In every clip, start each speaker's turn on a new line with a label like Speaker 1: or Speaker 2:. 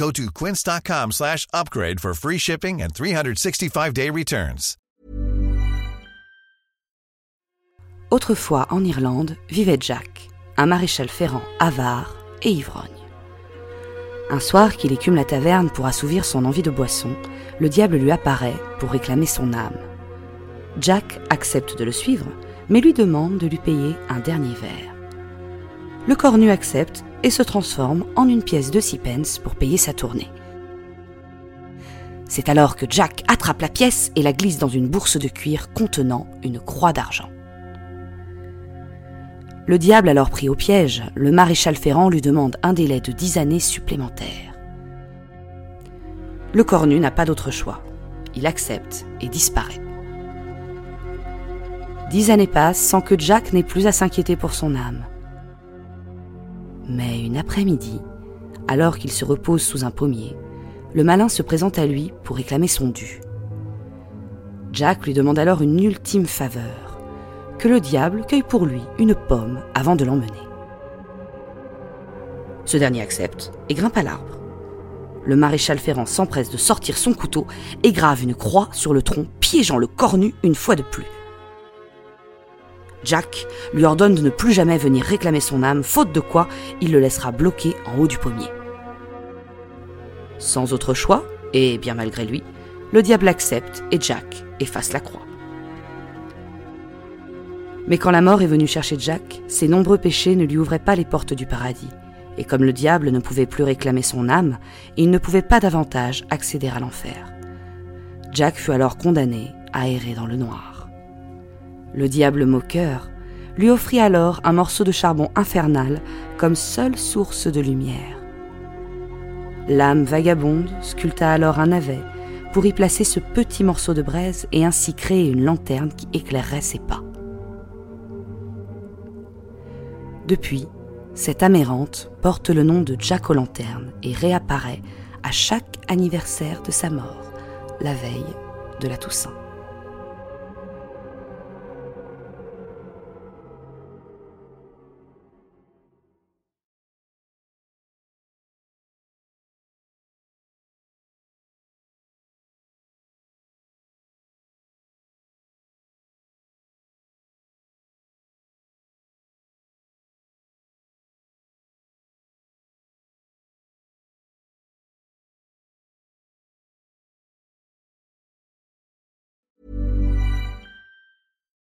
Speaker 1: Go to quince.com slash upgrade for free shipping and 365-day returns.
Speaker 2: Autrefois en Irlande vivait Jack, un maréchal ferrant avare et ivrogne. Un soir qu'il écume la taverne pour assouvir son envie de boisson, le diable lui apparaît pour réclamer son âme. Jack accepte de le suivre, mais lui demande de lui payer un dernier verre. Le cornu accepte et se transforme en une pièce de six pence pour payer sa tournée. C'est alors que Jack attrape la pièce et la glisse dans une bourse de cuir contenant une croix d'argent. Le diable alors pris au piège, le maréchal Ferrand lui demande un délai de dix années supplémentaires. Le cornu n'a pas d'autre choix. Il accepte et disparaît. Dix années passent sans que Jack n'ait plus à s'inquiéter pour son âme. Mais une après-midi, alors qu'il se repose sous un pommier, le malin se présente à lui pour réclamer son dû. Jack lui demande alors une ultime faveur, que le diable cueille pour lui une pomme avant de l'emmener. Ce dernier accepte et grimpe à l'arbre. Le maréchal Ferrand s'empresse de sortir son couteau et grave une croix sur le tronc, piégeant le cornu une fois de plus. Jack lui ordonne de ne plus jamais venir réclamer son âme, faute de quoi il le laissera bloqué en haut du pommier. Sans autre choix, et bien malgré lui, le diable accepte et Jack efface la croix. Mais quand la mort est venue chercher Jack, ses nombreux péchés ne lui ouvraient pas les portes du paradis, et comme le diable ne pouvait plus réclamer son âme, il ne pouvait pas davantage accéder à l'enfer. Jack fut alors condamné à errer dans le noir. Le diable moqueur lui offrit alors un morceau de charbon infernal comme seule source de lumière. L'âme vagabonde sculpta alors un navet pour y placer ce petit morceau de braise et ainsi créer une lanterne qui éclairerait ses pas. Depuis, cette âme errante porte le nom de Jack O'Lanterne et réapparaît à chaque anniversaire de sa mort, la veille de la Toussaint.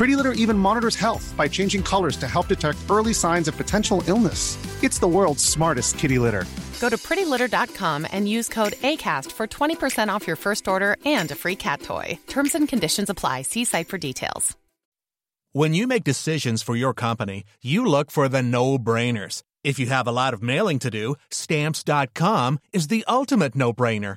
Speaker 3: Pretty Litter even monitors health by changing colors to help detect early signs of potential illness. It's the world's smartest kitty litter.
Speaker 4: Go to prettylitter.com and use code ACAST for 20% off your first order and a free cat toy. Terms and conditions apply. See site for details.
Speaker 5: When you make decisions for your company, you look for the no brainers. If you have a lot of mailing to do, stamps.com is the ultimate no brainer.